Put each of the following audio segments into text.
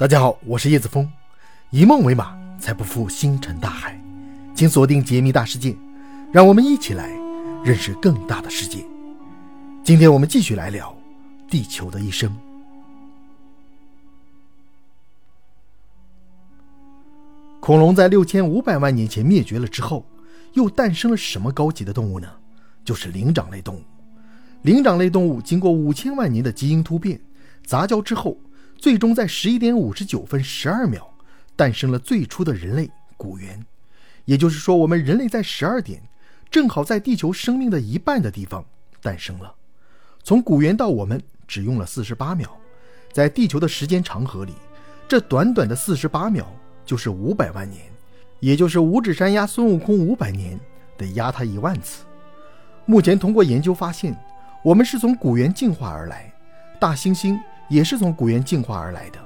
大家好，我是叶子峰，以梦为马，才不负星辰大海。请锁定解密大世界，让我们一起来认识更大的世界。今天我们继续来聊地球的一生。恐龙在六千五百万年前灭绝了之后，又诞生了什么高级的动物呢？就是灵长类动物。灵长类动物经过五千万年的基因突变、杂交之后。最终在十一点五十九分十二秒，诞生了最初的人类古猿。也就是说，我们人类在十二点，正好在地球生命的一半的地方诞生了。从古猿到我们只用了四十八秒，在地球的时间长河里，这短短的四十八秒就是五百万年，也就是五指山压孙悟空五百年得压他一万次。目前通过研究发现，我们是从古猿进化而来，大猩猩。也是从古猿进化而来的。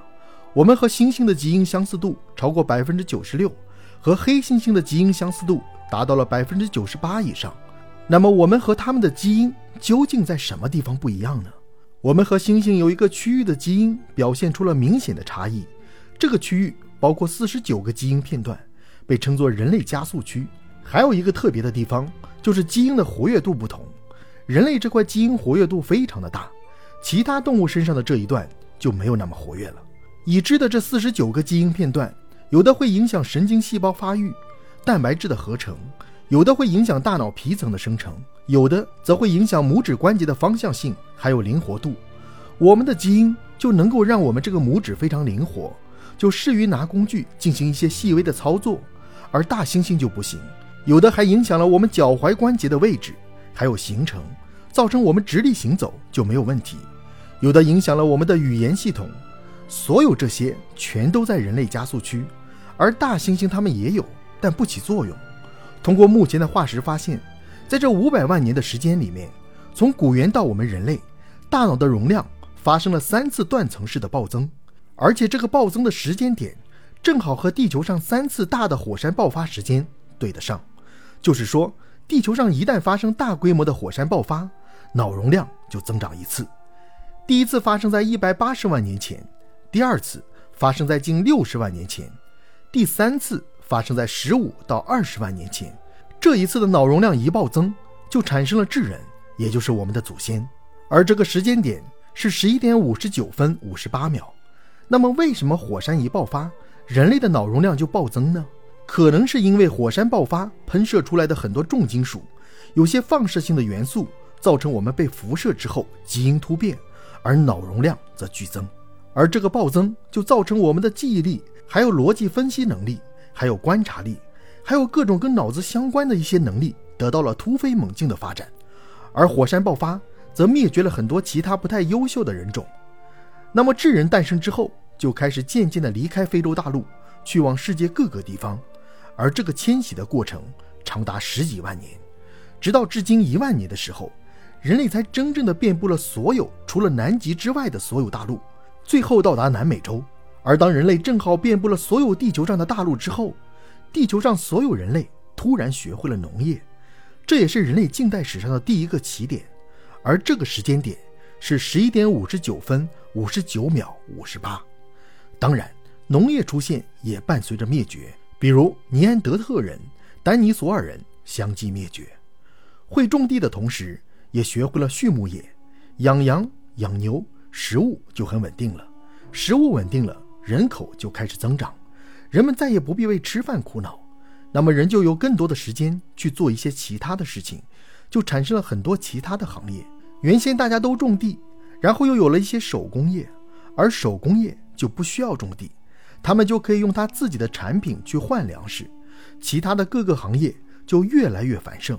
我们和猩猩的基因相似度超过百分之九十六，和黑猩猩的基因相似度达到了百分之九十八以上。那么，我们和它们的基因究竟在什么地方不一样呢？我们和猩猩有一个区域的基因表现出了明显的差异。这个区域包括四十九个基因片段，被称作人类加速区。还有一个特别的地方，就是基因的活跃度不同。人类这块基因活跃度非常的大。其他动物身上的这一段就没有那么活跃了。已知的这四十九个基因片段，有的会影响神经细胞发育、蛋白质的合成，有的会影响大脑皮层的生成，有的则会影响拇指关节的方向性还有灵活度。我们的基因就能够让我们这个拇指非常灵活，就适于拿工具进行一些细微的操作，而大猩猩就不行，有的还影响了我们脚踝关节的位置还有形成，造成我们直立行走就没有问题。有的影响了我们的语言系统，所有这些全都在人类加速区，而大猩猩它们也有，但不起作用。通过目前的化石发现，在这五百万年的时间里面，从古猿到我们人类，大脑的容量发生了三次断层式的暴增，而且这个暴增的时间点正好和地球上三次大的火山爆发时间对得上，就是说，地球上一旦发生大规模的火山爆发，脑容量就增长一次。第一次发生在一百八十万年前，第二次发生在近六十万年前，第三次发生在十五到二十万年前。这一次的脑容量一暴增，就产生了智人，也就是我们的祖先。而这个时间点是十一点五十九分五十八秒。那么，为什么火山一爆发，人类的脑容量就暴增呢？可能是因为火山爆发喷射出来的很多重金属，有些放射性的元素，造成我们被辐射之后基因突变。而脑容量则剧增，而这个暴增就造成我们的记忆力、还有逻辑分析能力、还有观察力、还有各种跟脑子相关的一些能力得到了突飞猛进的发展。而火山爆发则灭绝了很多其他不太优秀的人种。那么智人诞生之后，就开始渐渐地离开非洲大陆，去往世界各个地方。而这个迁徙的过程长达十几万年，直到至今一万年的时候。人类才真正的遍布了所有除了南极之外的所有大陆，最后到达南美洲。而当人类正好遍布了所有地球上的大陆之后，地球上所有人类突然学会了农业，这也是人类近代史上的第一个起点。而这个时间点是十一点五十九分五十九秒五十八。当然，农业出现也伴随着灭绝，比如尼安德特人、丹尼索尔人相继灭绝。会种地的同时。也学会了畜牧业，养羊、养牛，食物就很稳定了。食物稳定了，人口就开始增长，人们再也不必为吃饭苦恼，那么人就有更多的时间去做一些其他的事情，就产生了很多其他的行业。原先大家都种地，然后又有了一些手工业，而手工业就不需要种地，他们就可以用他自己的产品去换粮食。其他的各个行业就越来越繁盛，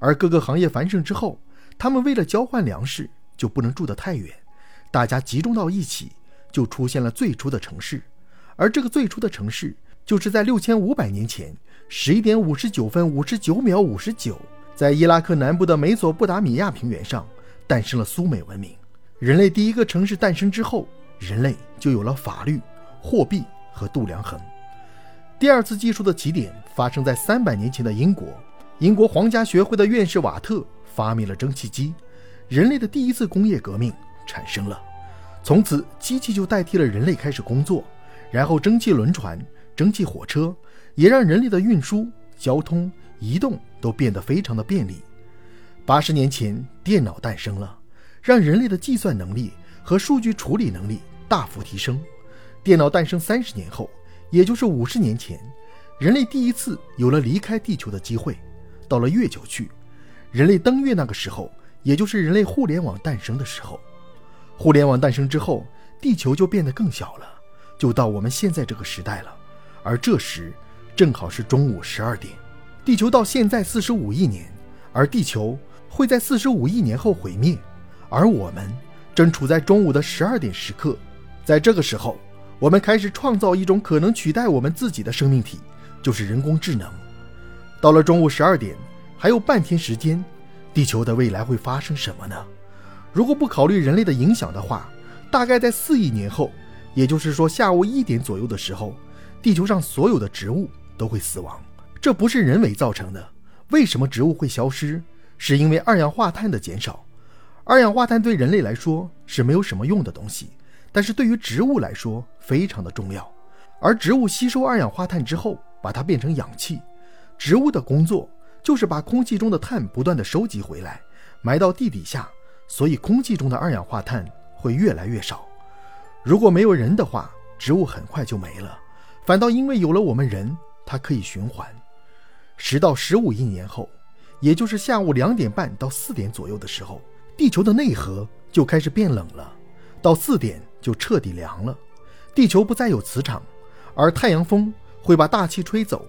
而各个行业繁盛之后。他们为了交换粮食，就不能住得太远，大家集中到一起，就出现了最初的城市。而这个最初的城市，就是在六千五百年前十一点五十九分五十九秒五十九，在伊拉克南部的美索不达米亚平原上诞生了苏美文明。人类第一个城市诞生之后，人类就有了法律、货币和度量衡。第二次技术的起点发生在三百年前的英国，英国皇家学会的院士瓦特。发明了蒸汽机，人类的第一次工业革命产生了。从此，机器就代替了人类开始工作，然后蒸汽轮船、蒸汽火车也让人类的运输、交通、移动都变得非常的便利。八十年前，电脑诞生了，让人类的计算能力和数据处理能力大幅提升。电脑诞生三十年后，也就是五十年前，人类第一次有了离开地球的机会，到了月球去。人类登月那个时候，也就是人类互联网诞生的时候。互联网诞生之后，地球就变得更小了，就到我们现在这个时代了。而这时正好是中午十二点。地球到现在四十五亿年，而地球。会在四十五亿年后毁灭，而我们正处在中午的十二点时刻。在这个时候，我们开始创造一种可能取代我们自己的生命体，就是人工智能。到了中午十二点，还有半天时间，地球的未来会发生什么呢？如果不考虑人类的影响的话，大概在四亿年后，也就是说下午一点左右的时候，地球上所有的植物都会死亡。这不是人为造成的。为什么植物会消失？是因为二氧化碳的减少，二氧化碳对人类来说是没有什么用的东西，但是对于植物来说非常的重要。而植物吸收二氧化碳之后，把它变成氧气。植物的工作就是把空气中的碳不断的收集回来，埋到地底下，所以空气中的二氧化碳会越来越少。如果没有人的话，植物很快就没了。反倒因为有了我们人，它可以循环。十到十五亿年后。也就是下午两点半到四点左右的时候，地球的内核就开始变冷了，到四点就彻底凉了。地球不再有磁场，而太阳风会把大气吹走，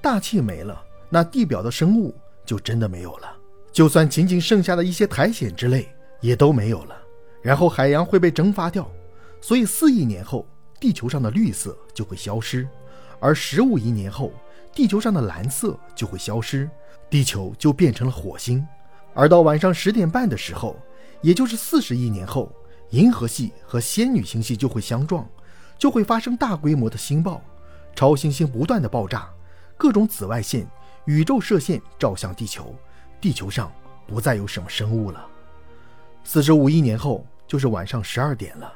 大气没了，那地表的生物就真的没有了。就算仅仅剩下的一些苔藓之类也都没有了。然后海洋会被蒸发掉，所以四亿年后地球上的绿色就会消失，而十五亿年后地球上的蓝色就会消失。地球就变成了火星，而到晚上十点半的时候，也就是四十亿年后，银河系和仙女星系就会相撞，就会发生大规模的星爆，超新星不断的爆炸，各种紫外线、宇宙射线照向地球，地球上不再有什么生物了。四十五亿年后就是晚上十二点了，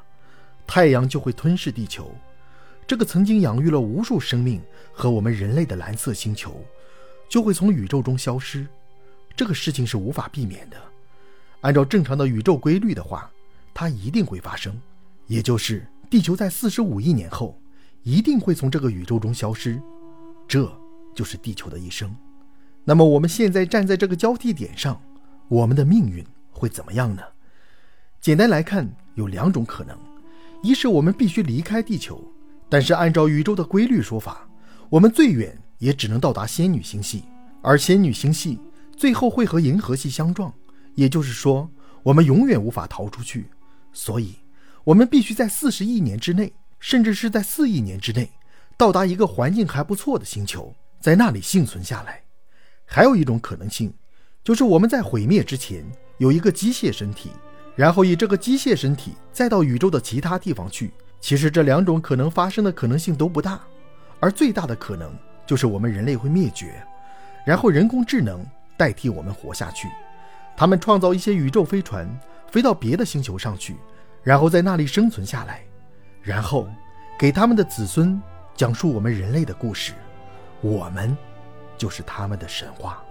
太阳就会吞噬地球，这个曾经养育了无数生命和我们人类的蓝色星球。就会从宇宙中消失，这个事情是无法避免的。按照正常的宇宙规律的话，它一定会发生，也就是地球在四十五亿年后一定会从这个宇宙中消失，这就是地球的一生。那么我们现在站在这个交替点上，我们的命运会怎么样呢？简单来看，有两种可能：一是我们必须离开地球，但是按照宇宙的规律说法，我们最远。也只能到达仙女星系，而仙女星系最后会和银河系相撞，也就是说，我们永远无法逃出去。所以，我们必须在四十亿年之内，甚至是在四亿年之内，到达一个环境还不错的星球，在那里幸存下来。还有一种可能性，就是我们在毁灭之前有一个机械身体，然后以这个机械身体再到宇宙的其他地方去。其实这两种可能发生的可能性都不大，而最大的可能。就是我们人类会灭绝，然后人工智能代替我们活下去。他们创造一些宇宙飞船，飞到别的星球上去，然后在那里生存下来，然后给他们的子孙讲述我们人类的故事。我们就是他们的神话。